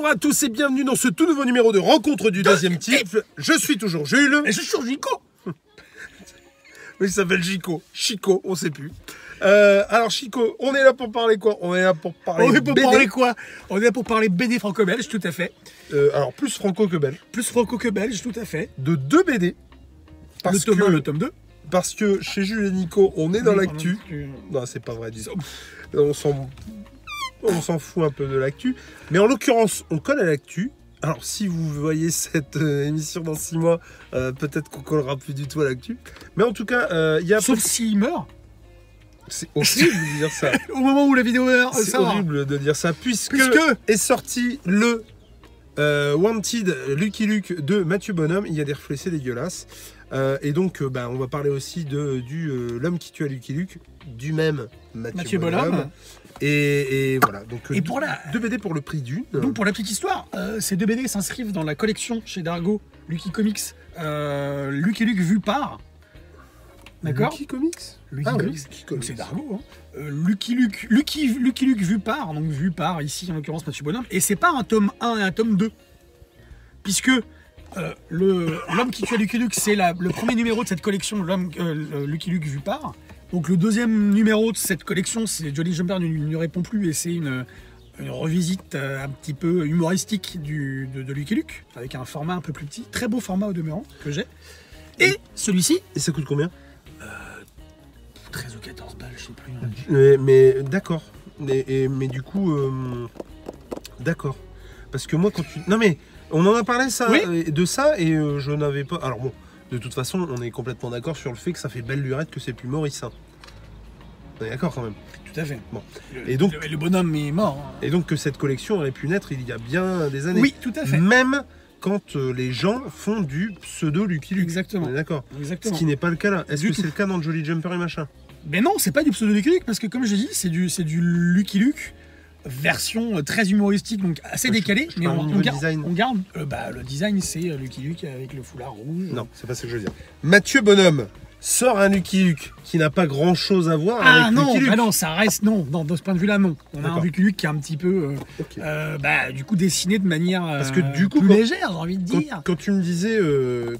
Bonjour à tous et bienvenue dans ce tout nouveau numéro de Rencontre du deuxième type. Je suis toujours Jules. Et je suis Gico Oui, il s'appelle Chico. Chico, on sait plus. Euh, alors Chico, on est là pour parler quoi? On est là pour parler On est pour BD. parler quoi? On est là pour parler BD franco-belge, tout à fait. Euh, alors plus franco que belge. Plus franco que belge, tout à fait. De deux BD. Parce le tome que, 1, le tome 2. parce que chez Jules et Nico, on est dans l'actu. Non, c'est pas vrai, disons. On s'en, on s'en fout un peu de l'actu. Mais en l'occurrence, on colle à l'actu. Alors, si vous voyez cette euh, émission dans six mois, euh, peut-être qu'on collera plus du tout à l'actu. Mais en tout cas, euh, il y a. Sauf s'il meurt. C'est horrible de dire ça. Au moment où la vidéo euh, C'est horrible de dire ça, puisque, Puisque est sorti le Wanted Lucky Luke de Mathieu Bonhomme. Il y a des reflets dégueulasses. Euh, et donc, euh, bah, on va parler aussi de, du euh, L'homme qui tue à Lucky Luke, du même Mathieu, Mathieu Bonhomme. Et, et voilà, donc euh, Et pour la- deux BD pour le prix d'une. Donc pour la petite histoire, euh, ces deux BD s'inscrivent dans la collection chez Dargo, Lucky Comics, euh, Lucky Luke vu par. D'accord Lucky Comics Lucky Ah Comics. C'est Dargo. Hein. Euh, Lucky Luke, Lucky, Lucky Luke vu par, donc vu par ici en l'occurrence Mathieu Bonhomme. Et c'est pas un tome 1 et un tome 2. Puisque euh, l'homme qui tue à Lucky Luke, c'est le premier numéro de cette collection, l'homme euh, Lucky Luke vu par. Donc le deuxième numéro de cette collection, c'est Jolly Jumper ne, ne répond plus et c'est une, une revisite euh, un petit peu humoristique du, de, de Lucky Luke, avec un format un peu plus petit, très beau format au demeurant que j'ai. Et celui-ci, Et ça coûte combien? 13 ou 14 balles, je sais plus. Mais, mais d'accord. Mais, et- mais du coup, euh, d'accord. Parce que moi, quand tu. Non, mais on en a parlé ça, Oui. euh, de ça et euh, je n'avais pas. Alors bon, de toute façon, on est complètement d'accord sur le fait que ça fait belle lurette que c'est plus Maurice. hein. On est d'accord quand même. Tout à fait. Bon. Le- Et donc- le, le bonhomme est mort. hein. Et donc que cette collection aurait pu naître il y a bien des années. Oui, tout à fait. Même quand euh, les gens font du pseudo Lucky Luke. Exactement. On est d'accord. Ce qui n'est pas le cas là. Est-ce que c'est le cas dans Jolly Jumper et machin? Mais non, c'est pas du pseudo Lucky Luke parce que comme je l'ai dit, c'est du c'est du Lucky Luke version euh, très humoristique donc assez décalée. je mais on, garde, design. on garde euh, bah, le design, c'est euh, Lucky Luke avec le foulard rouge. Non, c'est pas ça que je veux dire. Mathieu Bonhomme sort un Lucky Luke qui n'a pas grand chose à voir Ah avec non, Lucky Luke. bah non, ça reste non. Dans, de ce point de vue-là, non. On a un. Lucky Luke qui est un petit peu, euh, euh, bah, du coup, dessiné de manière Parce que du coup, plus quand- légère, j'ai envie de Quand, dire. quand tu me disais,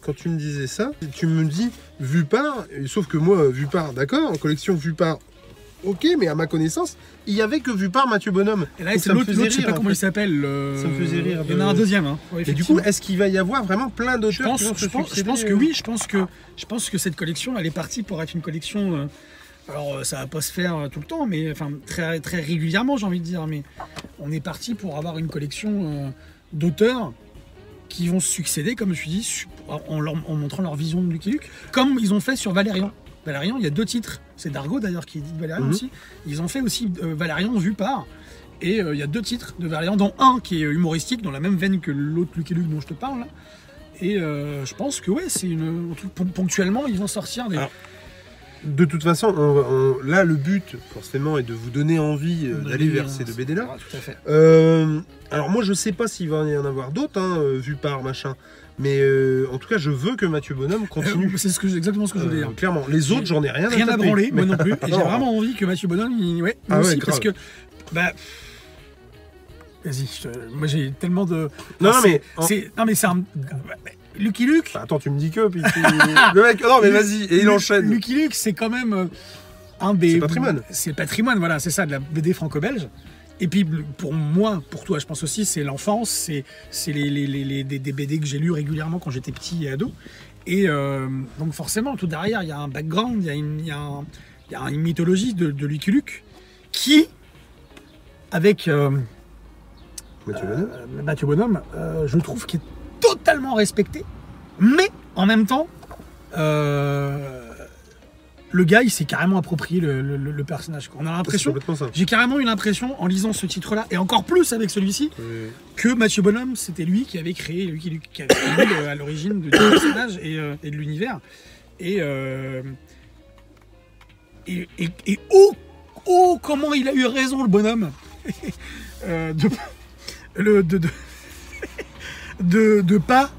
quand tu me disais ça, tu me dis vu par, sauf que moi vu par, d'accord, en collection vu par, ok, mais à ma connaissance, il y avait que vu par Mathieu Bonhomme. Et là, c'est ça me l'autre, je sais pas en comment fait. il s'appelle. euh, Ça me faisait rire Il y en a un deuxième. Hein. Ouais, Et du coup, est-ce qu'il va y avoir vraiment plein Je d'auteurs pense, qui vont je, se pense, je succéder, pense que euh, oui, je pense que, je pense que cette collection, elle est partie pour être une collection. euh, alors, euh, ça va pas se faire euh, tout le temps, mais enfin très, très régulièrement, j'ai envie de dire. Mais on est parti pour avoir une collection euh, d'auteurs qui vont se succéder, comme je suis dit, su- en, leur- en montrant leur vision de Lucky Luke, comme ils ont fait sur Valérian. Valérian, il y a deux titres. C'est Dargo d'ailleurs qui dit Valérian Mhm. aussi. Ils ont fait aussi euh, Valérian vu par. Et euh, il y a deux titres de Valérian, dont un qui est humoristique, dans la même veine que l'autre Lucky Luke dont je te parle. là. Et euh, je pense que ouais, c'est une. Ponctuellement, ils vont sortir des. Alors, De toute façon, on va- on- là, le but, forcément, est de vous donner envie euh, d'aller vers ces deux BD-là. Ah, alors moi je sais pas s'il va y en avoir d'autres, hein, vu par machin, mais euh, en tout cas je veux que Mathieu Bonhomme continue. Euh, c'est ce que, exactement ce que je voulais Euh, dire. clairement, les autres j'en ai rien, Rien à taper. branler, moi non plus. Et j'ai vraiment envie que Mathieu Bonhomme, il- ouais, Ah ouais, aussi, parce que. Bah. Vas-y, te- moi j'ai tellement de. Non, c'est- mais en- c'est- Non mais c'est un. Lucky Luke. Bah, attends tu me dis que puis tu- le mec non mais vas-y et il enchaîne. Lucky Luke, c'est quand même un des. C'est patrimoine. C'est le patrimoine, voilà, c'est ça, de la BD franco-belge. Et puis pour moi, pour toi, je pense aussi, c'est l'enfance, c'est c'est les, les- les- les- des, BD que j'ai lus régulièrement quand j'étais petit et ado. Et euh, donc forcément, tout derrière, il y a un background, il y a une, y a un- y a une mythologie de, de Lucky Luke qui, avec euh, Mathieu Bonhomme. euh, Mathieu Bonhomme, je trouve qu'il est totalement respecté, mais en même temps, euh, le gars, il s'est carrément approprié le, le- le- le personnage. quoi. On a l'impression, j'ai carrément eu l'impression, en lisant ce titre-là, et encore plus avec celui-ci, que Mathieu Bonhomme, c'était lui qui avait créé, lui qui, qui avait créé le- à l'origine de- du personnage et, euh, et de l'univers. Et, euh, et, et, et oh, oh, comment il a eu raison, le bonhomme, Euh, de, le, de, de, de, de pas,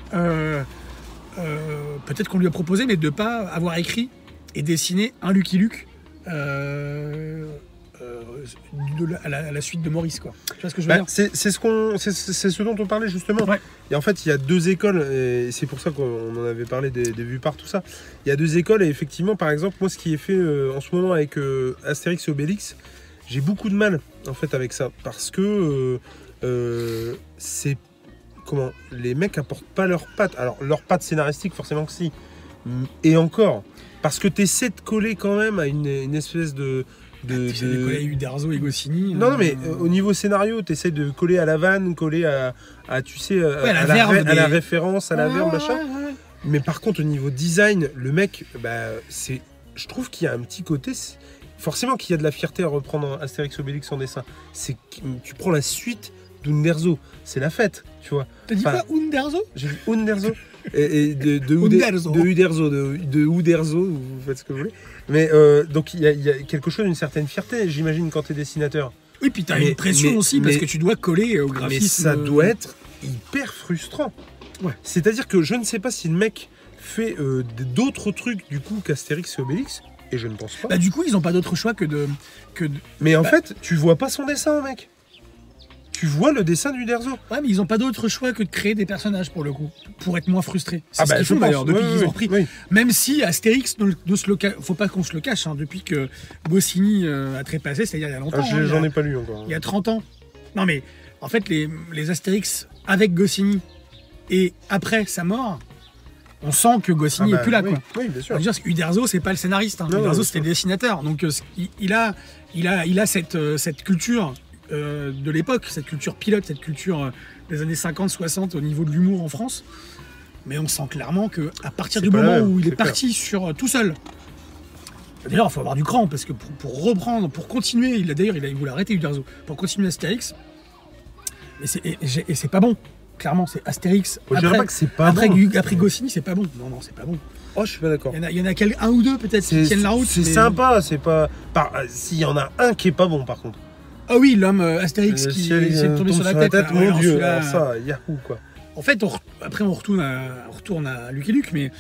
peut-être qu'on lui a proposé, mais de pas avoir écrit et dessiné un Lucky Luke euh, euh, de la- à, la, à la suite de Maurice, quoi. Tu vois ce que je veux Bah, dire c'est ce qu'on, c'est- c'est c'est ce dont on parlait justement. Ouais. Et en fait, il y a deux écoles, et c'est pour ça qu'on en avait parlé des, des vues par tout ça. Il y a deux écoles, et effectivement, par exemple, moi, ce qui est fait euh, en ce moment avec euh, Astérix et Obélix, j'ai beaucoup de mal en fait avec ça, parce que euh, c'est comment les mecs apportent pas leurs pattes. Alors leurs pattes scénaristiques, forcément que si, et encore, parce que tu essaies de coller quand même à une, une espèce de de, Tu sais, de- les collègues Uderzo et Goscinny. non, non, euh, mais euh, au niveau scénario, tu essaies de coller à la vanne, coller à, à, tu sais, euh, Ouais, à la à, ré- à la référence, à la verbe, machin. ouais, ouais. Mais par contre, au niveau design, le mec, bah, c'est, je trouve qu'il y a un petit côté. Forcément qu'il y a de la fierté à reprendre Astérix Obélix en dessin. C'est tu prends la suite d'Underzo, c'est la fête, tu vois. T'as dit Enfin, quoi Uderzo J'ai dit Underzo et, et de, de, Ude- Uderzo. de Uderzo, de, de Uderzo, vous faites ce que vous voulez. Mais euh, donc il y, a- il y a quelque chose d'une certaine fierté, j'imagine, quand tu es dessinateur. Oui, puis t'as Mais- une pression mais- aussi parce mais- que tu dois coller au Mais graphisme. ça doit être hyper frustrant. Ouais. C'est-à-dire que je ne sais pas si le mec fait euh, d'autres trucs du coup qu'Astérix et Obélix, et je ne pense pas. Bah, du coup, ils ont pas d'autre choix que de. Que de... mais en bah- fait, tu vois pas son dessin, mec. Tu vois le dessin du Derzo? Ouais, mais ils ont pas d'autre choix que de créer des personnages pour le coup, pour être moins frustrés. C'est Ah ce bah, qu'ils font d'ailleurs depuis Oui, qu'ils ont repris. oui. Même si Astérix ne, ne se le ca- faut pas qu'on se le cache, hein, depuis que Goscinny euh, a trépassé, c'est-à-dire il y a longtemps. Ah, hein, J'en ai pas lu encore. il y a 30 ans. Non mais en fait les, les Astérix avec Goscinny et après sa mort, on sent que Ah Goscinny bah, est plus là oui, quoi. Oui, bien sûr. Dire, Uderzo c'est pas le scénariste, hein. Non, Uderzo c'était le dessinateur, donc euh, il, il a il a il a cette euh, cette culture euh, de l'époque, cette culture pilote, cette culture euh, des années 50-60 au niveau de l'humour en France. Mais on sent clairement que à partir du moment même, où il est parti sur euh, tout seul. D'ailleurs, il faut avoir du cran parce que pour, pour reprendre, pour continuer, il a d'ailleurs il a voulu arrêter Uderzo pour continuer Astérix. Et c'est et, c'est pas bon. Clairement, c'est Astérix. Moi, Après, que c'est pas après, bon. Après Goscinny, c'est pas bon. Non, non, c'est pas bon. Oh, je suis pas d'accord. Il y en a, il y en a quel- un ou deux peut-être qui tiennent la route. c'est mais- sympa, c'est pas. S'il y en a un qui est pas bon, par contre. Ah oui, l'homme euh, Astérix Le qui ciel, s'est euh, tombé tombe sur la tête. Ouais, mon alors dieu, celui-là, alors ça, Yahoo quoi. En fait, on re- après on retourne à, on retourne à Lucky Luke, mais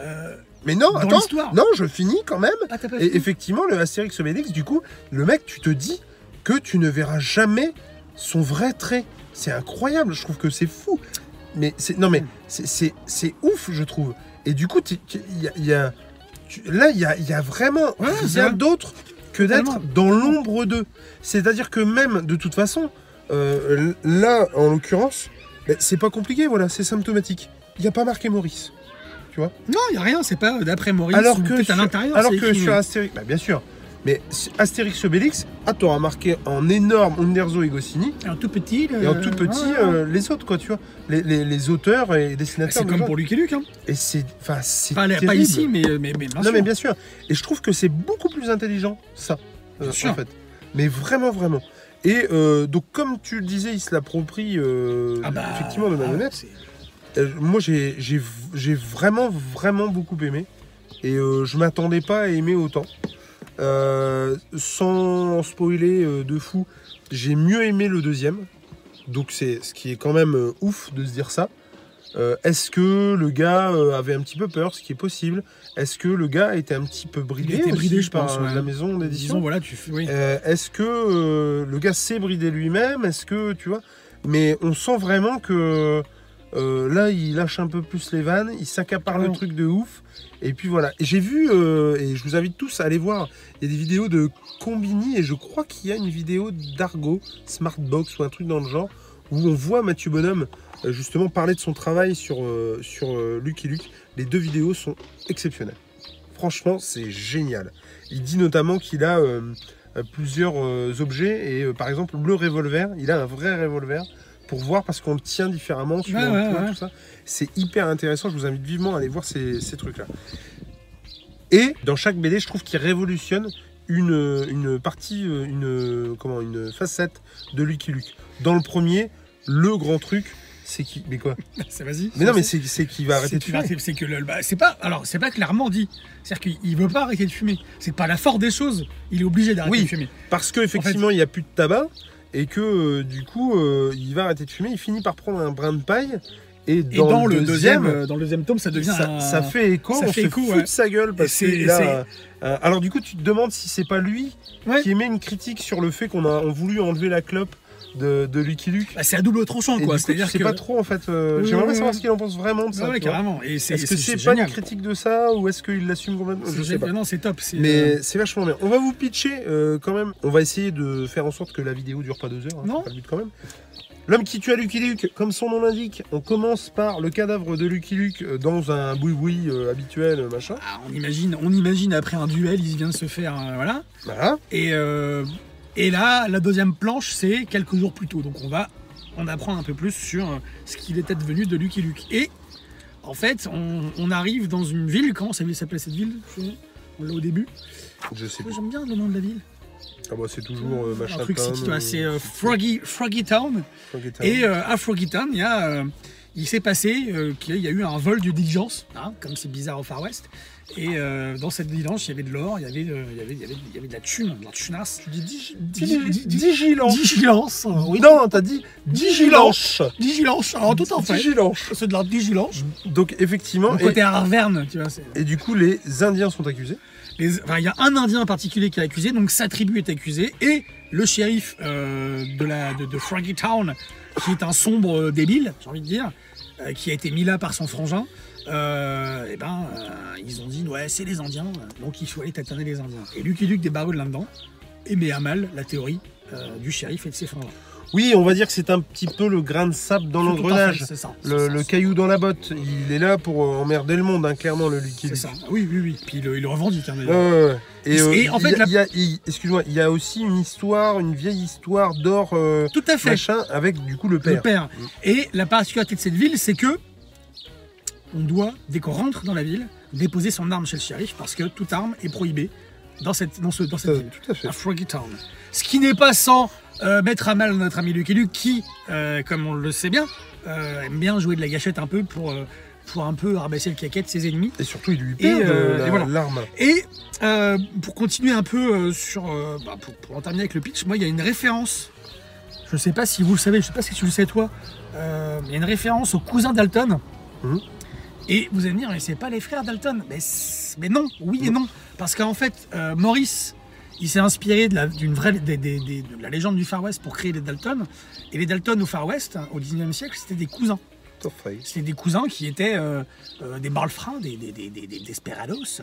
euh, Mais non, Dans attends, l'histoire. non, je finis quand même. ah t'as pas Et effectivement, le Astérix Obélix, du coup, le mec, tu te dis que tu ne verras jamais son vrai trait. C'est incroyable, je trouve que c'est fou. Mais c'est non mais c'est- c'est c'est ouf, je trouve. Et du coup, il y a, il y a- tu- là, il y a, il y a vraiment Ouais, c'est rien vrai. d'autre que d'être dans l'ombre d'eux. C'est-à-dire que même, de toute façon, euh, là, en l'occurrence, c'est pas compliqué, voilà, c'est symptomatique. Il n'y a pas marqué Maurice. Non, il y a rien, c'est pas d'après Maurice Alors ou que, sur, à l'intérieur. alors que sur Astérix, bah, bien sûr, mais Astérix Obélix, ah, t'auras marqué en énorme Underzo et Goscinny, Et en tout petit. et en tout petit euh, les autres, quoi, tu vois, les, les- les auteurs et dessinateurs. c'est comme pour Lucky Luke. Hein. Et c'est, enfin, c'est pas terrible. ici, mais, mais, mais bien non, sûr. mais bien sûr. Et je trouve que c'est beaucoup plus intelligent, ça, euh, Bien sûr. en fait. Mais vraiment, vraiment. Et euh, donc, comme tu le disais, il se l'approprie euh, Ah bah, effectivement de ah, c'est- Euh, moi, j'ai vraiment, vraiment beaucoup aimé. Et euh, je m'attendais pas à aimer autant. Euh, sans spoiler euh, de fou, j'ai mieux aimé le deuxième. Donc, c'est ce qui est quand même euh, ouf de se dire ça. Est-ce que le gars avait un petit peu peur, ce qui est possible? Est-ce que le gars était un petit peu bridé, était bridé, je par pense, ouais. la maison d'édition? Voilà, tu fais. Oui. Est-ce que le gars s'est bridé lui-même? Est-ce que tu vois? Mais on sent vraiment que là, il lâche un peu plus les vannes, il s'accapare le truc de ouf. Et puis voilà. J'ai vu, euh, et je vous invite tous à aller voir, il y a des vidéos de Combini, et je crois qu'il y a une vidéo d'Argo, Smartbox ou un truc dans le genre, où on voit Mathieu Bonhomme euh, justement parler de son travail sur, euh, sur Lucky Luke. Les deux vidéos sont exceptionnelles. Franchement, c'est génial. Il dit notamment qu'il a plusieurs objets, et par exemple, le revolver, il a un vrai revolver pour voir parce qu'on le tient différemment sur Ouais, le ouais, point, ouais. tout ça. C'est hyper intéressant. Je vous invite vivement à aller voir ces, ces trucs-là. Et dans chaque BD, je trouve qu'il révolutionne une, une partie, euh, une, comment, une facette de Lucky Luke. Dans le premier, le grand truc, c'est qui. Mais quoi C'est vas-y. Mais non, mais c'est qu'il va arrêter de fumer. C'est que le, bah, c'est pas, alors c'est pas clairement dit. C'est-à-dire qu'il veut pas arrêter de fumer. C'est pas la force des choses. Il est obligé d'arrêter Oui. de fumer. Parce qu'effectivement, il n'y a plus de tabac et que euh, du coup, euh, il va arrêter de fumer. Il finit par prendre un brin de paille Et Et dans, le, deuxième, dans le deuxième tome, ça devient ça, un- ça fait écho, ça on fait se écho, fout ouais. de sa gueule parce a... euh, alors du coup, tu te demandes si c'est pas lui Ouais. qui émet une critique sur le fait qu'on a on voulu enlever la clope de, de Lucky Luke. Bah, c'est à double tranchant, quoi. C'est-à-dire sais pas trop en fait. euh, Oui, J'aimerais oui, savoir oui. ce qu'il en pense vraiment de ça. Ah ouais, carrément. Est-ce que c'est- pas une critique de ça ou est-ce qu'il l'assume complètement Je sais pas. Non, c'est top. c'est, euh, Mais c'est vachement bien. On va vous pitcher euh, quand même. On va essayer de faire en sorte que la vidéo dure pas deux heures. hein, Non. pas le but quand même. L'homme qui tue à Lucky Luke, comme son nom l'indique, on commence par le cadavre de Lucky Luke euh, dans un boui-boui euh, habituel, machin. ah, on imagine, on imagine après un duel, il vient de se faire, euh, voilà. Voilà. Et, euh, et là, la deuxième planche, c'est quelques jours plus tôt. Donc on va en apprendre un peu plus sur euh, ce qu'il était devenu de Lucky Luke. Et en fait, on, on arrive dans une ville. Comment ça s'appelle cette ville? On l'a au début. Je sais. J'aime bien le nom de la ville. Ah bah c'est toujours euh, machin. un truc c'est euh, Froggy, Froggy Town. Froggy Town. Et euh, à Froggy Town, il y a, il s'est passé euh, qu'il y a eu un vol de diligence, hein, comme c'est bizarre au Far West. Et euh, dans cette diligence, il y avait de l'or, il y avait, euh, il y avait, il y avait, il y avait de la thune, de la tunasse. Tu dis digi- Digi- digi- di- Digilanche. Digilance, euh, oui. Non, t'as dit. Digilance, alors tout en fait. C'est de la digilance. Donc effectivement, Le et, côté Arverne, tu vois. et du coup les Indiens sont accusés. les- enfin, Il y a un Indien en particulier qui est accusé, donc sa tribu est accusée, et le shérif euh, de, la, de, de Froggy Town, qui est un sombre débile, j'ai envie de dire, euh, qui a été mis là par son frangin, euh, et ben, euh, ils ont dit, ouais, c'est les Indiens, donc il faut aller tâtonner les Indiens. Et Lucky Luke débarque là-dedans, et met à mal la théorie euh, du shérif et de ses frangins. Oui, on va dire que c'est un petit peu le grain de sable dans l'engrenage. Le, ça, le caillou dans la botte, il est là pour euh, emmerder le monde, hein, clairement, le Lucky C'est ça. Oui, oui, oui. Puis il, le- il le revendique, hein, ouais. Et, Et euh, en fait, la- excuse-moi, il y a aussi une histoire, une vieille histoire d'or euh, Tout à fait. machin avec du coup le le père. père. Et la particularité de cette ville, c'est que on doit, dès qu'on rentre dans la ville, déposer son arme chez le shérif parce que toute arme est prohibée dans cette, dans ce, dans cette Euh, ville, tout à fait. à Froggy Town. Ce qui n'est pas sans euh, mettre à mal notre ami Lucky Luke qui, euh, comme on le sait bien, euh, aime bien jouer de la gâchette un peu pour, pour un peu rabaisser le caquet de ses ennemis. Et surtout, il lui perd la- et voilà. l'arme. Et pour continuer un peu sur. bah, pour, pour en terminer avec le pitch, moi, il y a une référence. Je ne sais pas si vous le savez, je ne sais pas si tu le sais toi. Il y a une référence au cousin Dalton. Mhm. Et vous allez me dire, mais c'est pas les frères Dalton. Mais, non, oui et non. Parce qu'en fait, euh, Maurice, il s'est inspiré de la, d'une vraie, des- des- des- de la légende du Far West pour créer les Dalton. Et les Dalton au Far West, hein, au 19e siècle, c'était des cousins. C'était des cousins qui étaient euh, euh, des balfrins, des, des, des, des, des desperados,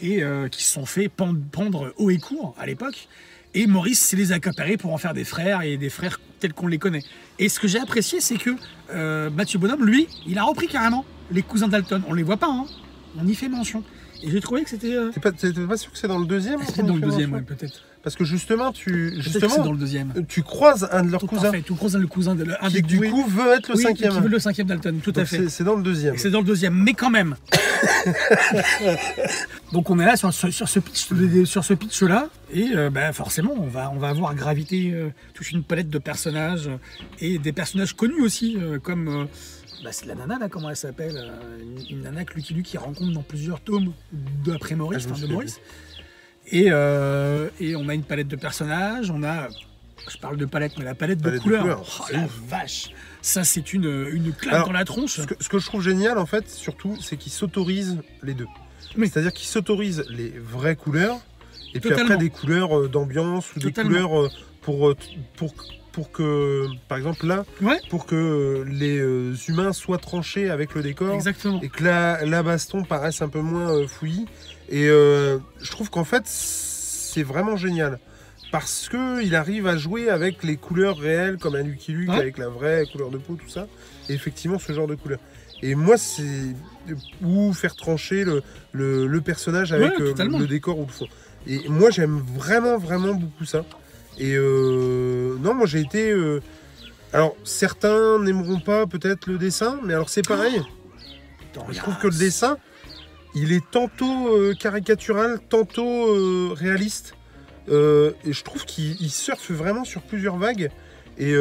et euh, qui se sont fait pendre, pendre haut et court à l'époque. Et Maurice s'est les accaparés pour en faire des frères et des frères tels qu'on les connaît. Et ce que j'ai apprécié, c'est que Mathieu Bonhomme, lui, il a repris carrément les cousins Dalton. On les voit pas, hein. on y fait mention. Et j'ai trouvé que c'était. euh, T'es pas, pas sûr que c'est dans le deuxième qu'on dans le deuxième, ouais, peut-être. Parce que justement, tu, Peut-être que c'est justement, dans le deuxième. tu croises un de leurs Tout cousins fait, tout croisant le cousin de un qui des du coup veut être le Oui, cinquième. Qui veut le cinquième Dalton, tout à fait. c'est- C'est dans le deuxième. C'est dans le deuxième, mais quand même. Donc on est là sur, sur- sur ce pitch, sur ce pitch là, et euh, bah, forcément on va on va avoir gravité euh, toute une palette de personnages et des personnages connus aussi, euh, comme bah, c'est la nana là, comment elle s'appelle, euh, une, une nana que Lucky Luke rencontre dans plusieurs tomes d'après Maurice, Ah, enfin, de Maurice. Et, euh, et on a une palette de personnages, on a je parle de palette, mais la palette, de Palette de couleurs. couleurs, Oh, la ouf. vache, ça c'est une, une claque Alors, dans la tronche. Ce que, ce que je trouve génial, en fait, surtout, c'est qu'ils s'autorisent les deux. Oui. C'est-à-dire qu'ils s'autorisent les vraies couleurs, et puis après des couleurs euh, d'ambiance ou Totalement. des couleurs pour, pour, pour que, par exemple là, Ouais. pour que euh, les euh, humains soient tranchés avec le décor, Exactement. et que la, la baston paraisse un peu moins euh, fouillis. Et euh, je trouve qu'en fait, c'est vraiment génial. Parce que il arrive à jouer avec les couleurs réelles, comme un Lucky Luke, Ouais. avec la vraie couleur de peau, tout ça. Et effectivement, ce genre de couleur. Et moi, c'est. Ou faire trancher le, le, le personnage avec Ouais, euh, le décor ou le fond. Et moi, j'aime vraiment, vraiment beaucoup ça. Et euh, non, moi, j'ai été. euh, Alors, certains n'aimeront pas peut-être le dessin, mais alors c'est pareil. Je trouve que le dessin, il est tantôt euh, caricatural, tantôt euh, réaliste. Euh, et je trouve qu'il il surfe vraiment sur plusieurs vagues. Et,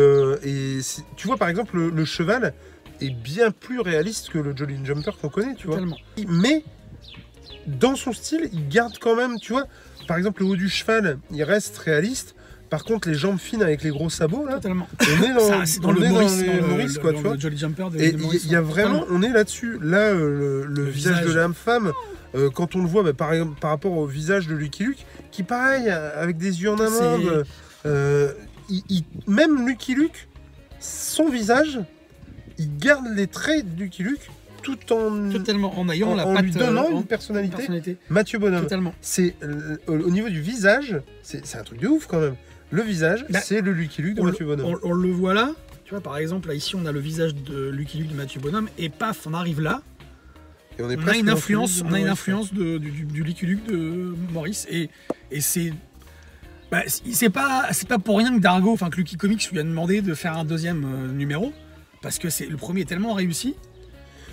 tu vois, par exemple, le, le cheval est bien plus réaliste que le Jolly Jumper qu'on connaît, tu vois. Totalement. Mais dans son style, il garde quand même, tu vois, par exemple, le haut du cheval, il reste réaliste. Par contre, les jambes fines avec les gros sabots, là, Totalement. on est dans, Ça, c'est dans on le est Maurice, les dans le- Maurice, le- quoi, tu vois. Jolly Jumper de, Et il y, a vraiment, Totalement. on est là-dessus. Là, euh, le, visage, de l'âme femme, euh, quand on le voit, bah, par, rapport au visage de Lucky Luke, qui pareil, euh, avec des yeux en amande, C'est- euh, il- il- même Lucky Luke, son visage, il garde les traits de Lucky Luke tout en, Totalement. En ayant en, la en patte lui donnant euh, une personnalité. personnalité. Mathieu Bonhomme. C'est euh, au au niveau du visage, c'est un truc de ouf quand même. Le visage, Bah, c'est le Lucky Luke de Mathieu Bonhomme. on- on le voit là. Tu vois, par exemple, là, ici, on a le visage de Lucky Luke de Mathieu Bonhomme, et paf, on arrive là. Et on est On a une influence, on a une influence de- du, du, du Lucky Luke de Maurice, et, et c'est. Bah, c'est pas, pour rien que Dargo, enfin que Lucky Comics lui a demandé de faire un deuxième euh, numéro, parce que c'est le premier est tellement réussi,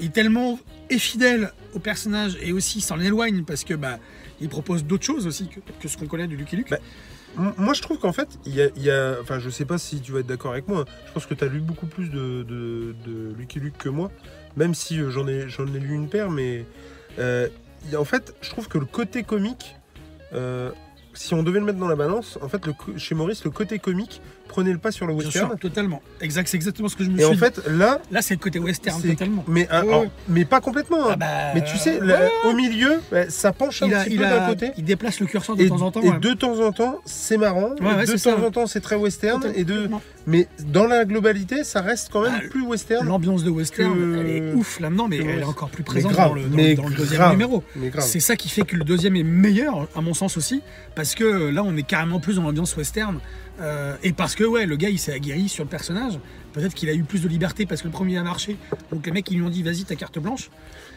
il est tellement est fidèle au personnage et aussi s'en éloigne parce que bah il propose d'autres choses aussi que, que ce qu'on connaît du Lucky Luke. Bah, Moi, je trouve qu'en fait, il y a, Enfin, je sais pas si tu vas être d'accord avec moi. Je pense que tu as lu beaucoup plus de, Lucky Luke que moi, même si euh, j'en ai, j'en ai lu une paire, mais euh, en fait, je trouve que le côté comique, euh, si on devait le mettre dans la balance, en fait, chez Maurice, le côté comique prenait le pas sur le Bien western. sûr, totalement. Exact, c'est exactement ce que je me Et suis en fait, là, Là, c'est le côté western, totalement. mais, un- alors, ouais. mais pas complètement. hein. Ah bah, mais tu sais, là, au milieu, bah, ça penche un il, petit peu d'un côté. il déplace le curseur de Et, temps en temps. et ouais. de temps en temps, c'est marrant. Ouais, de temps ça. en temps, c'est très western. Et de, mais dans la globalité, ça reste quand même Ah, plus western. L'ambiance de western, que- elle est ouf là-dedans, mais elle est encore plus présente grave, dans le, dans mais le- dans le deuxième grave. numéro. C'est ça qui fait que le deuxième est meilleur, à mon sens aussi, parce que là, on est carrément plus dans l'ambiance western. Euh, et parce que, ouais, le gars, il s'est aguerri sur le personnage. Peut-être qu'il a eu plus de liberté parce que le premier a marché. Donc les mecs, ils lui ont dit, vas-y, ta carte blanche.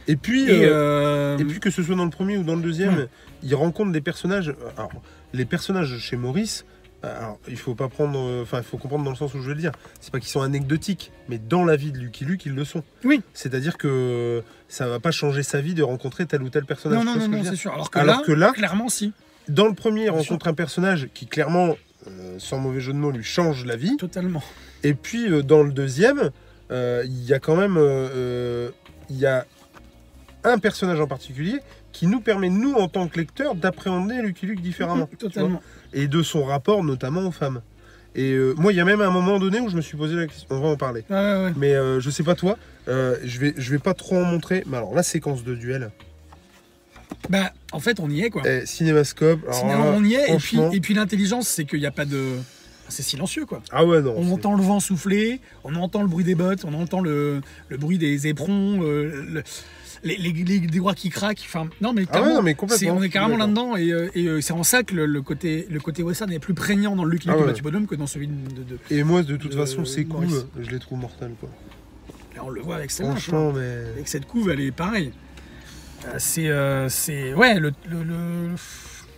Et puis, Et, euh, euh, et puis que ce soit dans le premier ou dans le deuxième, Ouais. il rencontre des personnages. Alors, les personnages chez Maurice. Alors, il faut pas prendre, enfin, il faut comprendre dans le sens où je veux le dire. C'est pas qu'ils sont anecdotiques, mais dans la vie de Lucky Luke, ils le sont. Oui. C'est-à-dire que ça va pas changer sa vie de rencontrer tel ou tel personnage. non, non, non, c'est sûr. Alors que, Alors là, que là- clairement, si. Dans le premier, il rencontre un personnage qui clairement, sans mauvais jeu de mots, lui change la vie. Totalement. Et puis euh, dans le deuxième, euh, il y a quand même euh, euh, il y a un personnage en particulier qui nous permet, nous, en tant que lecteurs, d'appréhender Lucky Luke différemment. Totalement. Et de son rapport notamment aux femmes. Et euh, moi, il y a même un moment donné où je me suis posé la question, on va en parler. Ouais, ouais, ouais. Mais euh, je sais pas toi, euh, je, vais, je vais pas trop en montrer. Mais alors, la séquence de duel, Bah, en fait, on y est, quoi. eh, cinémascope. alors Sinon, là, on y est. Et puis, franchement- et puis l'intelligence, c'est qu'il n'y a pas de. C'est silencieux, quoi. Ah ouais, non. On c'est- entend le vent souffler, on entend le bruit des bottes, on entend le, le bruit des éperons, euh, le- les, les, les- des doigts qui craquent. Enfin, non, mais, Ah ouais, carrément, non, mais c'est- complètement. on je est suis carrément là-dedans et, euh, et, euh, c'est en ça que le, le côté, le côté western est plus prégnant dans le Lucky Ah de ouais. Mathieu Bonhomme que dans celui de. Et moi, de toute façon, ces coups, Maurice. je les trouve mortels. Quoi. Là, on le voit avec celle-là. tu vois. Franchement, mais. Avec cette couve, elle est pareille. Euh, C'est. euh, c'est ouais, le- le- le,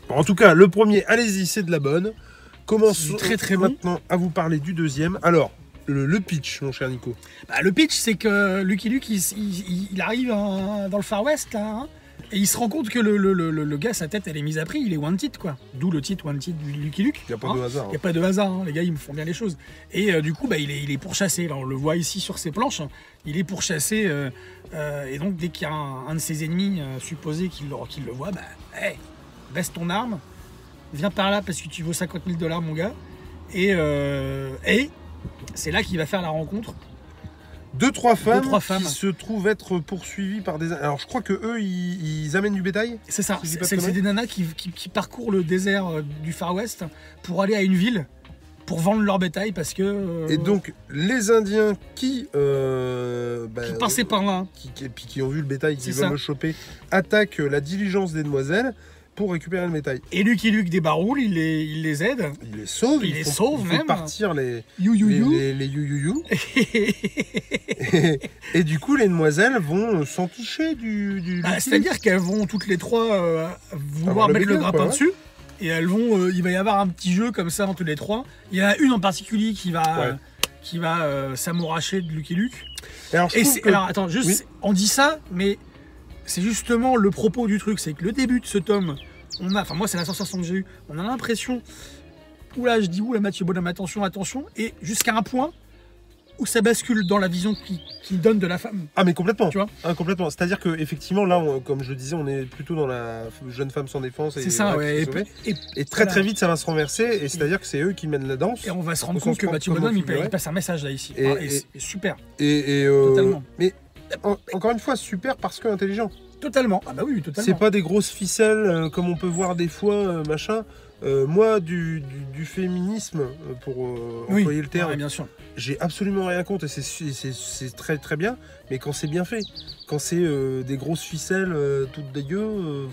En tout cas, le premier, allez-y, c'est de la bonne. Commençons très, très bon. maintenant à vous parler du deuxième. Alors, le, le pitch, mon cher Nico. Bah, le pitch, c'est que Lucky Luke, il, il- il arrive dans le Far West, là, hein, et il se rend compte que le, le- le- le gars, sa tête, elle est mise à prix, il est wanted, quoi. D'où le titre wanted du Lucky Luke. Il n'y a pas hein. de hasard. Il n'y a pas de hasard, hein, les gars, ils me font bien les choses. Et euh, du coup, bah, il, est, il est pourchassé. Là, on le voit ici sur ses planches. Il est pourchassé. euh, euh, et donc, dès qu'il y a un, un de ses ennemis supposé qu'il le, le voit, bah, hey, baisse ton arme. Viens par là parce que tu vaux 50 000 dollars, mon gars. Et, et c'est là qu'il va faire la rencontre. Deux, trois femmes, trois femmes. qui se trouvent être poursuivies par des. Alors, je crois que eux, ils, ils amènent du bétail. C'est ça, Si c'est des nanas qui, qui- qui parcourent le désert euh, du Far West pour aller à une ville pour vendre leur bétail parce que. euh, Et donc, les Indiens qui. euh, bah, qui passaient par là. qui, qui- qui ont vu le bétail, qui veulent le choper, attaquent la diligence des demoiselles pour récupérer le bétail. Et Lucky Luke débaroule, il les, il les aide. Ils les sauvent, Il ils les font- sauve font même. partir les, You you you. les, les et, et du coup, les demoiselles vont s'enticher du. du Bah, du C'est-à-dire qu'elles vont toutes les trois euh, vouloir le mettre le grappin quoi, ouais. dessus. Et elles vont, euh, il va y avoir un petit jeu comme ça entre les trois. Il y en a une en particulier qui va, Ouais. euh, qui va euh, s'amouracher de Lucky Luke. Et alors, je Et que- alors attends, juste, Oui. on dit ça, mais c'est justement le propos du truc, c'est que le début de ce tome, on a, enfin moi c'est la sensation que j'ai eue, on a l'impression, oula je dis oula Mathieu Bonhomme, attention, attention, et jusqu'à un point où ça bascule dans la vision qui, qui donne de la femme. Ah mais complètement. Tu vois Ah, complètement. C'est-à-dire que effectivement là, on- comme je le disais, on est plutôt dans la jeune femme sans défense. et C'est ça, ouais. Et, sauve. et- Et très Voilà. très vite, ça va se renverser. Et c'est-à-dire que c'est eux qui mènent la danse. et on va se rendre compte que Mathieu Bonhomme, il, passe un message là ici. Et- Ah, super. Et, euh, Totalement. Mais en- encore une fois, super parce que intelligent. Totalement. Ah bah oui, totalement. C'est pas des grosses ficelles euh, comme on peut voir des fois, euh, machin. Euh, moi, du, du- du féminisme, pour Oui, employer le terme, ouais, bien sûr. j'ai absolument rien contre et c'est- très très bien, mais quand c'est bien fait, quand c'est des grosses ficelles toutes dégueu,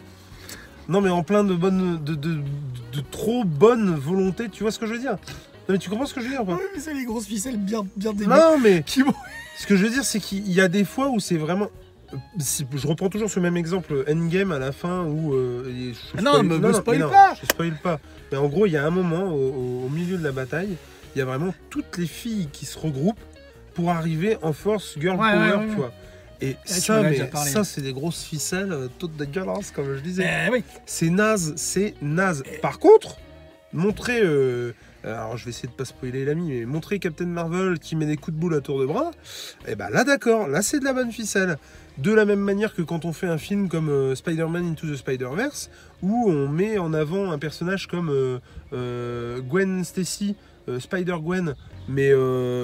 non mais en plein de bonnes, de, de, de trop bonne volonté, tu vois ce que je veux dire? Non mais tu comprends ce que je veux dire ou pas Oui, mais c'est les grosses ficelles bien, bien dégueu. Non mais Qui ce que je veux dire c'est qu'il y a des fois où c'est vraiment je reprends toujours ce même exemple Endgame à la fin où euh, et je Ah non, spoil- me- me spoil pas. je spoil pas mais en gros il y a un moment au, au- au milieu de la bataille il y a vraiment toutes les filles qui se regroupent pour arriver en force girl Ouais, power ouais, ouais, tu ouais. vois et tu ça m'en as mais déjà parlé. ça c'est des grosses ficelles euh, toutes dégueulasses comme je disais Eh oui. c'est naze, c'est naze. Par contre, montrer, euh, alors je vais essayer de pas spoiler l'ami, mais montrer Captain Marvel qui met des coups de boule à tour de bras, et ben là d'accord, là c'est de la bonne ficelle. De la même manière que quand on fait un film comme euh, Spider-Man Into the Spider-Verse, où on met en avant un personnage comme euh, euh, Gwen Stacy, Spider-Gwen, mais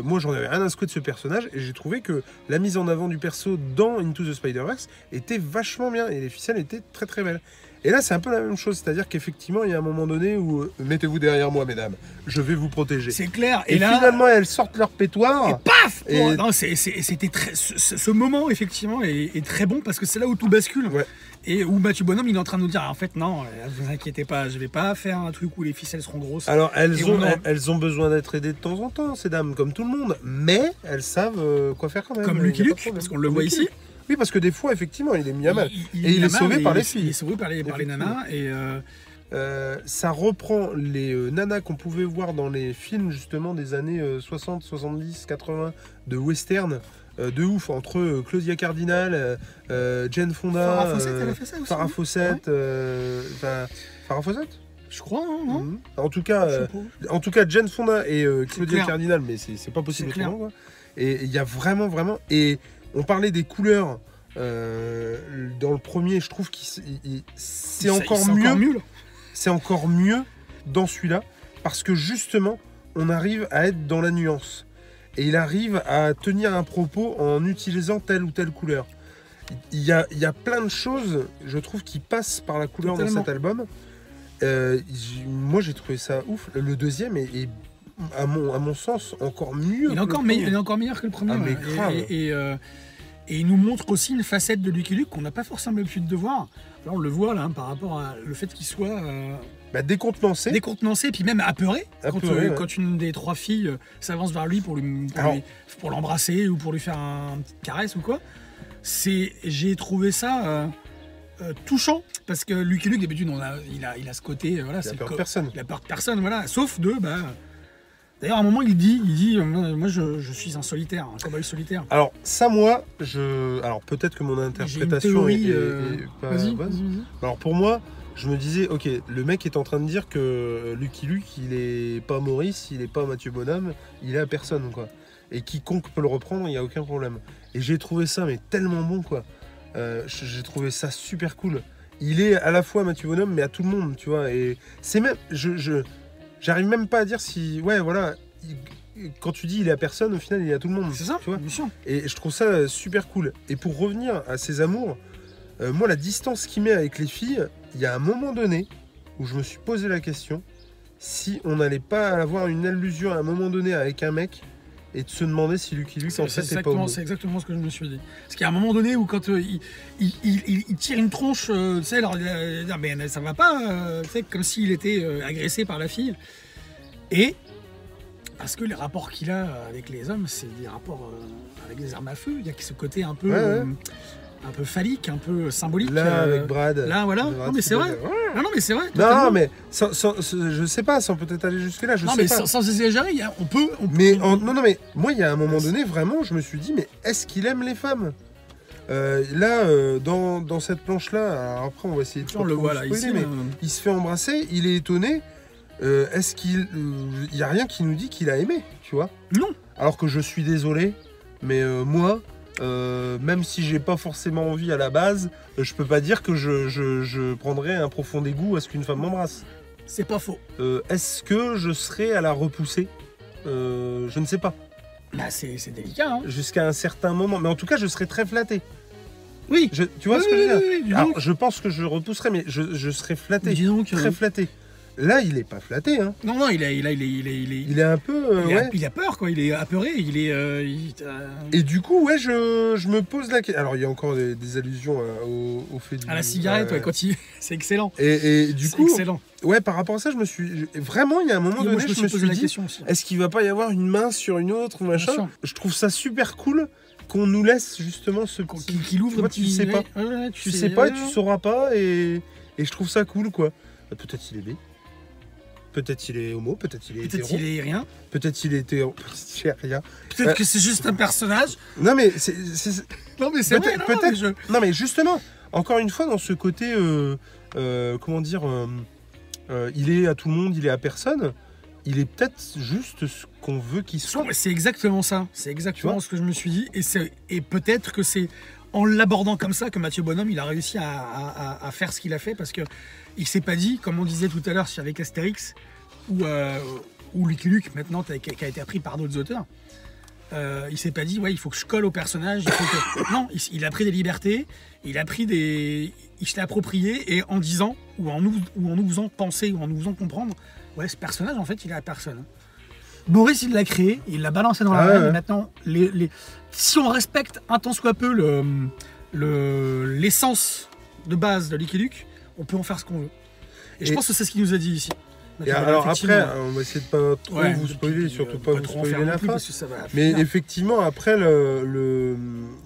moi j'en avais rien à secouer de ce personnage, et j'ai trouvé que la mise en avant du perso dans Into the Spider-Verse était vachement bien, et les ficelles étaient très très belles. Et là, c'est un peu la même chose, c'est-à-dire qu'effectivement, il y a un moment donné où euh, mettez-vous derrière moi, mesdames, je vais vous protéger. C'est clair. Et, Et, là, finalement, elles sortent leur pétoire. et paf Et- Bon, non, c'est- c'est- C'était très. Ce, moment, effectivement, est, est très bon parce que c'est là où tout bascule. Ouais. Et où Mathieu Bonhomme, il est en train de nous dire en fait, non, euh, vous inquiétez pas, je vais pas faire un truc où les ficelles seront grosses. Alors, elles ont, on a- elles, ont besoin d'être aidées de temps en temps, ces dames, comme tout le monde. Mais elles savent euh, quoi faire quand même. Comme Lucky Luke, parce qu'on le voit Lucky ici. Oui, parce que des fois, effectivement, il est mis à mal. Et il est sauvé par les il- filles. Il est sauvé par les, par les nanas. Et euh, Euh, ça reprend les euh, nanas qu'on pouvait voir dans les films justement des années euh, 60, 70, 80 de western de ouf entre Claudia Cardinal, Jane Fonda, Farrah Fawcett, elle a fait ça aussi. Farrah non Fawcett, Je crois, non, non? Mhm. En tout cas, euh, en tout cas, Jane Fonda et euh, Claudia. Cardinal, mais c'est pas possible autrement. quoi. Et il y a vraiment, vraiment. Et on parlait des couleurs euh, dans le premier. Je trouve que c'est encore mieux. encore mieux. là. C'est encore mieux dans celui-là parce que justement, on arrive à être dans la nuance et il arrive à tenir un propos en utilisant telle ou telle couleur. Il y a, il y a plein de choses, je trouve, qui passent par la couleur Totalement. dans cet album. Euh, moi, j'ai trouvé ça ouf. Le deuxième est, est, à, mon, à mon sens, encore mieux. Il est encore, le meilleur, il est encore meilleur que le premier. Ah, mais. Et- grave. Et, et, euh, et il nous montre aussi une facette de Lucky Luke qu'on n'a pas forcément l'habitude de voir. Là, on le voit là, hein, par rapport à le fait qu'il soit euh, Bah, décontenancé. décontenancé, puis même apeuré, quand, euh, ouais. quand une des trois filles euh, s'avance vers lui pour lui pour l'embrasser ou pour lui faire un, une petite caresse ou quoi. C'est, j'ai trouvé ça euh, touchant parce que Lucky Luke d'habitude on a, il a, il a ce côté, euh, voilà, Il a peur de personne. il a peur de personne, voilà, sauf de, bah. D'ailleurs, à un moment, il dit, il dit, euh, moi, je, je suis un solitaire, un cowboy solitaire. Alors, ça, moi, je. Alors, peut-être que mon interprétation théorie. est, est- euh, est pas vas-y, bonne. vas-y, vas-y. Alors pour moi, je me disais, ok, le mec est en train de dire que Lucky Luke, il est pas Maurice, il est pas Mathieu Bonhomme, il est à personne, quoi. Et quiconque peut le reprendre, il n'y a aucun problème. Et j'ai trouvé ça, mais tellement bon, quoi. Euh, j'ai trouvé ça super cool. Il est à la fois Mathieu Bonhomme, mais à tout le monde, tu vois. Et c'est même, je, je, j'arrive même pas à dire si, ouais, voilà. il- quand tu dis il est à personne, au final, il est à tout le monde. C'est ça, tu vois. bien sûr. Et je trouve ça super cool. Et pour revenir à ses amours, euh, moi, la distance qu'il met avec les filles, il y a un moment donné où je me suis posé la question si on n'allait pas avoir une allusion à un moment donné avec un mec et de se demander si Lucky Luke, en C'est fait, est pas c'est exactement ce que je me suis dit. Parce qu'il y a un moment donné où quand euh, il, il, il- il- il tire une tronche, euh, tu sais, alors, il a- il a- mais ça va pas, euh, tu sais, comme s'il était euh, agressé par la fille. Et parce que les rapports qu'il a avec les hommes, c'est des rapports euh, avec des armes à feu. Il y a ce côté un peu, Ouais, ouais. Un peu phallique, un peu symbolique. Là, euh, avec Brad. là, voilà. Brad Non, mais c'est vrai. Non, non, mais c'est vrai. Non, mais sans, sans- sans- je sais pas, sans peut-être aller jusque-là, je non, sais mais pas. sans, sans exagérer, on peut. on- Mais en- non, non, mais moi, il y a un moment donné, vraiment, je me suis dit, mais est-ce qu'il aime les femmes? Euh, Là, euh, dans, dans cette planche-là, après, on va essayer de on le trop voit là, spoiler, ici. mais euh, il se fait embrasser, il est étonné. est-ce qu'il. Il y a rien qui nous dit qu'il a aimé, tu vois? Non. Alors que je suis désolé, mais moi, euh, même si j'ai pas forcément envie à la base, euh, je peux pas dire que je, je, je prendrais un profond dégoût à ce qu'une femme m'embrasse. C'est pas faux. Euh, est-ce que je serais à la repousser? Euh, Je ne sais pas. Bah, c'est c'est délicat, hein. Jusqu'à un certain moment. Mais en tout cas, je serais très flatté. Oui. Je- tu vois Oui, ce que je veux dire? oui, Alors, je pense que je repousserais, mais je, je serais flatté. Dis donc, Très flatté. Là, il est pas flatté. Hein. Non, non, il a, il a, il est, il est, il est, Il est un peu. euh, il a- ouais. il a peur, quoi. Il est apeuré. Il est. euh, il- euh, Et du coup, ouais, je, je me pose la question. Alors, il y a encore des, des allusions euh, au, au fait du. à la cigarette, euh, ouais, quand il. C'est excellent. Et, et du C'est coup, excellent. ouais, par rapport à ça, je me suis. je- Vraiment, il y a un moment Et donné, moi, je me suis posé la dit, question aussi. est-ce qu'il va pas y avoir une main sur une autre ou machin. Je trouve ça super cool qu'on nous laisse justement ce petit. Qu'il ouvre Toi, tu sais pas. Tu sais pas, et tu sauras pas, et, et je trouve ça cool, quoi. Euh, Peut-être il est gay. Peut-être il est homo, peut-être il est Peut-être hétéro, il est rien. peut-être il est hétéro, peut-être il est rien. Peut-être Ouais. que c'est juste un personnage. Non mais c'est, c'est- Non, mais c'est vrai. Peut-être- non, peut-être- mais je- non mais justement, encore une fois dans ce côté, euh, euh, comment dire, euh, euh, il est à tout le monde, il est à personne. Il est peut-être juste ce qu'on veut qu'il soit. C'est exactement ça. C'est exactement vois ce que je me suis dit. Et, c'est- et peut-être que c'est en l'abordant comme ça que Mathieu Bonhomme, il a réussi à, à- à- à faire ce qu'il a fait parce que il s'est pas dit, comme on disait tout à l'heure avec Astérix ou, euh, ou Lucky Luke, maintenant qui a, été appris par d'autres auteurs. euh, il s'est pas dit, ouais, il faut que je colle au personnage. il faut que- Non, il, a pris des libertés, il a pris des. Il se l'a approprié et en disant, ou en, nous, ou en nous faisant penser, ou en nous faisant comprendre, ouais, ce personnage, en fait, il est à personne. Boris, il l'a créé, il l'a balancé dans la Ah ouais, reine, et ouais. maintenant, les, les- si on respecte un tant soit peu le, le- l'essence de base de Lucky Luke, on peut en faire ce qu'on veut. Et, je Et- pense que c'est ce qu'il nous a dit ici. Et alors après, on va essayer de pas trop ouais, vous spoiler, surtout pas vous spoiler la fin. Mais effectivement, après, le, le,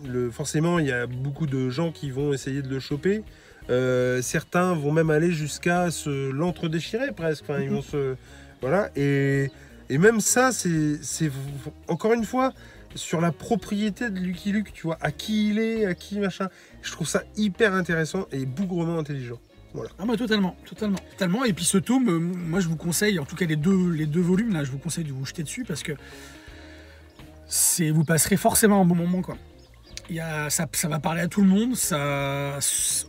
le- forcément, il y a beaucoup de gens qui vont essayer de le choper. Euh, certains vont même aller jusqu'à se l'entre-déchirer presque. Enfin, ils vont se. Voilà. Et, et même ça, c'est encore une fois sur la propriété de Lucky Luke, tu vois, à qui il est, à qui machin. Je trouve ça hyper intéressant et bougrement intelligent. Ah bah totalement, totalement, totalement. Et puis ce tome, euh, moi je vous conseille, en tout cas les deux, les deux volumes là, je vous conseille de vous jeter dessus parce que c'est, vous passerez forcément un bon moment quoi. Il y a, ça, ça va parler à tout le monde, ça,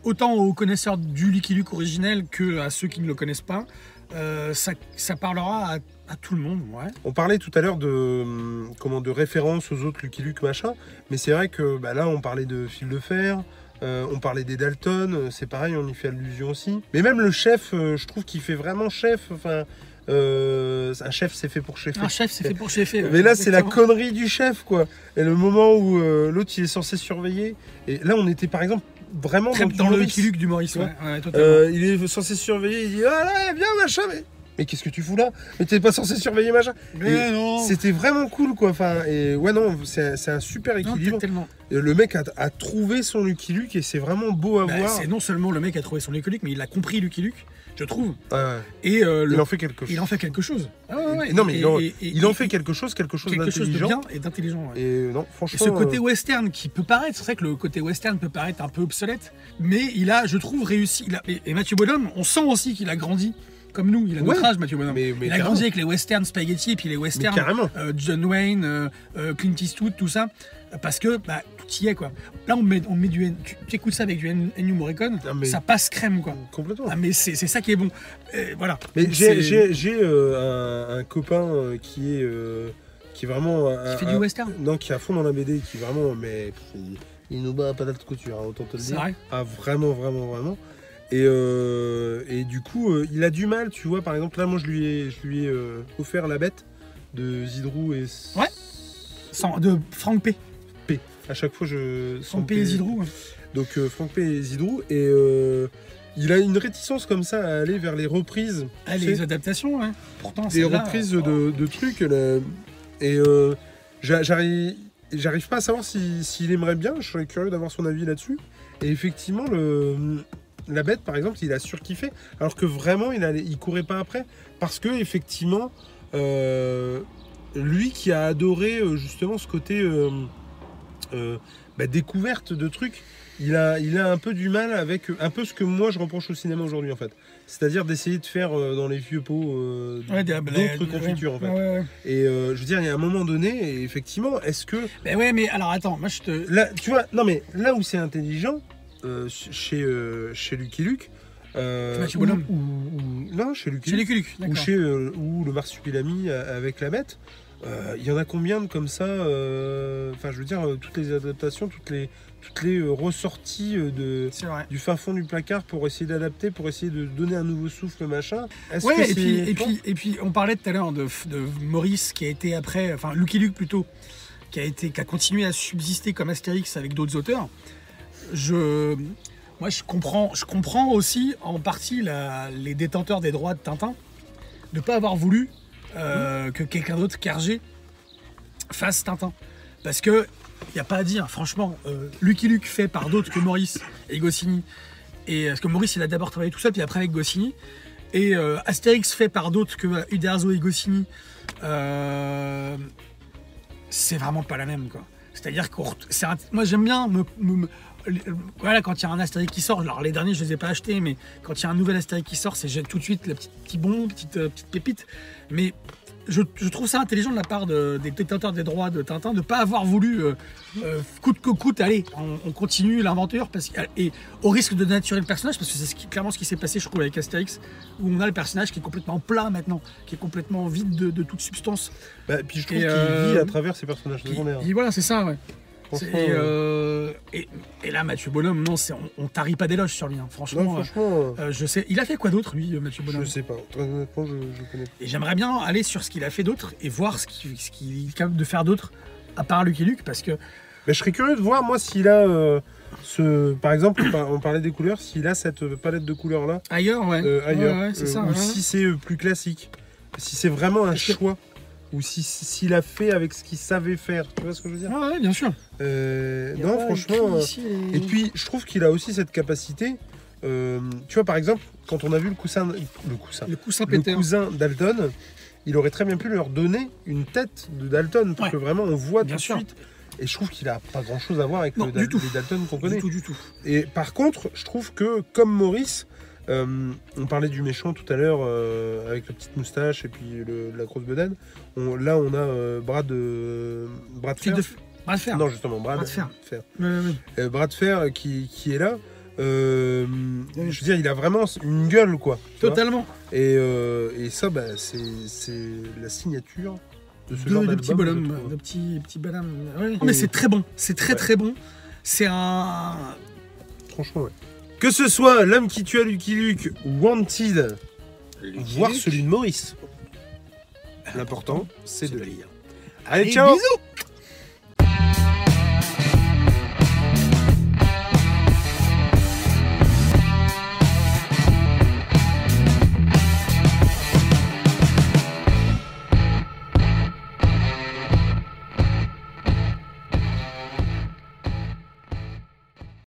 autant aux connaisseurs du Lucky Luke originel que à ceux qui ne le connaissent pas. Euh, ça, ça parlera à, à tout le monde, ouais. On parlait tout à l'heure de hum, comment de référence aux autres Lucky Luke machin, mais c'est vrai que bah, là on parlait de fil de fer, euh, on parlait des Dalton, euh, c'est pareil, on y fait allusion aussi. Mais même le chef, euh, je trouve qu'il fait vraiment chef. Enfin, euh, un chef c'est fait pour chefer. Un chef, c'est fait pour chefer. Mais là, c'est la connerie du chef, quoi. Et le moment où euh, l'autre, il est censé surveiller. Et là, on était, par exemple, vraiment Très dans, dans le. Lucky Luke du Maurice, ouais. Ouais. Euh, il est censé surveiller. Il dit Ah là, viens, machin. Mais, mais qu'est-ce que tu fous là Mais t'es pas censé surveiller, machin. Mais non C'était vraiment cool, quoi. Enfin, et ouais, non, c'est c'est un super Non, équilibre. tellement. Et le mec a, a trouvé son Lucky Luke et c'est vraiment beau à Bah, voir. c'est non seulement le mec a trouvé son Lucky Luke, mais il a compris Lucky Luke, je trouve. Ouais, Et euh, le- il en fait quelque chose. il en fait quelque chose. Ah ouais, ouais, non, mais et- il en, et- et- il en et- fait quelque chose, quelque chose quelque chose de d'intelligent. bien et d'intelligent. ouais. Et non, Et franchement. ce côté euh, western qui peut paraître, c'est vrai que le côté western peut paraître un peu obsolète, mais il a, je trouve, réussi. il a- et, et Mathieu Bonhomme, on sent aussi qu'il a grandi comme nous. Il a notre Ouais. âge, Mathieu Bonhomme. mais, mais il a carrément. grandi avec les western spaghetti et puis les westerns euh, John Wayne, euh, euh, Clint Eastwood, tout ça. Parce que bah, tout y est quoi. Là on met, on met du tu, tu écoutes ça avec du En- Ennio Morricone, Ah, ça passe crème quoi. Complètement. Ah mais c'est ça qui est bon. Euh, voilà. Mais j'ai un, un copain qui est qui est vraiment un- qui fait un- du western. non qui est à fond dans la BD qui vraiment mais il, il nous bat à patate couture hein, autant te le dire vrai. ah vraiment vraiment vraiment et, euh, et du coup euh, il a du mal tu vois par exemple là moi je lui ai je lui ai euh, offert la bête de Zidrou et Ouais. Sans- de Frank P. P à chaque fois je Frank P et Zidrou. donc euh, Franck P et Zidrou et euh, il a une réticence comme ça à aller vers les reprises Ah, les sais. adaptations, hein. Pourtant, des celle-là, reprises euh, de, de trucs. là. et euh, j'a- j'arrive, j'arrive pas à savoir si- s'il aimerait bien. Je serais curieux d'avoir son avis là-dessus. Et effectivement, le, la bête, par exemple, il a surkiffé. Alors que vraiment, il, allait, il courait pas après. Parce que, effectivement, euh, lui qui a adoré euh, justement ce côté. euh, bah, découverte de trucs. Il a, il a un peu du mal avec un peu ce que moi je reproche au cinéma aujourd'hui en fait. C'est-à-dire d'essayer de faire dans les vieux pots Ouais, des- d'autres confitures en fait. ouais. Et je veux dire, il y a un moment donné, et effectivement, est-ce que Ben ouais, mais alors attends, moi je te. là, tu vois, non mais là où c'est intelligent, chez euh, chez Lucky Luke, euh, ou- chez Lucky Chez Luke, ou chez euh, ou le marsupilami euh, avec la bête. euh, Il y en a combien de comme ça euh, Enfin, je veux dire, euh, toutes les adaptations, toutes les toutes les euh, ressorties euh, de du fin fond du placard pour essayer d'adapter, pour essayer de donner un nouveau souffle, machin. Est-ce que Ouais, et puis, et puis, on parlait tout à l'heure de, de Maurice qui a été après, enfin Lucky Luke plutôt, qui a, été, qui a continué à subsister comme Astérix avec d'autres auteurs. Je, moi, je comprends, je comprends aussi en partie les détenteurs des droits de Tintin de ne pas avoir voulu euh, que quelqu'un d'autre qu'Hergé fasse Tintin. Parce que, il n'y a pas à dire, franchement, euh, Lucky Luke fait par d'autres que Maurice et Goscinny. Et, parce que Maurice, il a d'abord travaillé tout seul, puis après avec Goscinny. Et euh, Astérix fait par d'autres que euh, Uderzo et Goscinny, euh, c'est vraiment pas la même quoi. C'est-à-dire que moi j'aime bien me, voilà quand il y a un Astérix qui sort, alors les derniers je les ai pas achetés, mais quand il y a un nouvel Astérix qui sort, c'est tout de suite le petit, petit bon, petite, euh, petite pépite. Mais je, je trouve ça intelligent de la part de- des détenteurs des droits de Tintin de ne pas avoir voulu, euh, euh, coûte que coûte, allez, on, on continue l'aventure, parce et au risque de dénaturer le personnage, parce que c'est ce qui- clairement ce qui s'est passé, je trouve, avec Astérix, où on a le personnage qui est complètement plat maintenant, qui est complètement vide de, de toute substance. Bah, puis je trouve qu'il euh, vit à travers ses personnages secondaires. et voilà, c'est ça, ouais. Et, euh, euh, et, et là, Mathieu Bonhomme, non, on, on tarit pas d'éloges sur lui, hein, franchement. euh, franchement, je sais, il a fait quoi d'autre, lui, Mathieu je Bonhomme sais pas. Très honnêtement, je, je connais. Et j'aimerais bien aller sur ce qu'il a fait d'autre et voir ce qu'il est capable de faire d'autre, à part Lucky Luke, parce que Mais je serais curieux de voir, moi, s'il a euh, ce. Par exemple, on par- on parlait des couleurs, s'il a cette palette de couleurs là ailleurs, ouais. ailleurs. Ouais, ouais, c'est ça. ou si c'est plus classique. Si c'est vraiment un que- Ou si- s'il a fait avec ce qu'il savait faire. Tu vois ce que je veux dire? Ouais, ouais, bien sûr. Euh, Non, franchement. euh, ici Et puis, je trouve qu'il a aussi cette capacité. euh, tu vois, par exemple, quand on a vu le coussin. Le coussin. le coussin le cousin Dalton, il aurait très bien pu leur donner une tête de Dalton pour Ouais. que vraiment on voit Bien tout sûr. de suite. Et je trouve qu'il a pas grand chose à voir avec Non, le du Dal- tout. les Dalton qu'on Du connaît. tout, du tout. Et par contre, je trouve que comme Maurice, euh, on parlait du méchant tout à l'heure euh, avec la petite moustache et puis le- la grosse bedaine. On- là, on a euh, bras de bras de fer. de bras de fer. Non, justement, bras, Bras de fer. bras de fer qui, qui est là. Je veux dire, il a vraiment une gueule, quoi. Totalement. Et, et ça, bah, c'est la signature de ce de, genre de petits je bonhommes, trouve. de petits, petits bonhommes. Ouais. Non, mais c'est très bon, c'est très Ouais. très bon. C'est un. Franchement, ouais. Que ce soit L'homme qui tue à Lucky Luke ou Wanted, voire celui de Maurice. L'important, c'est de lire. Allez, ciao bisous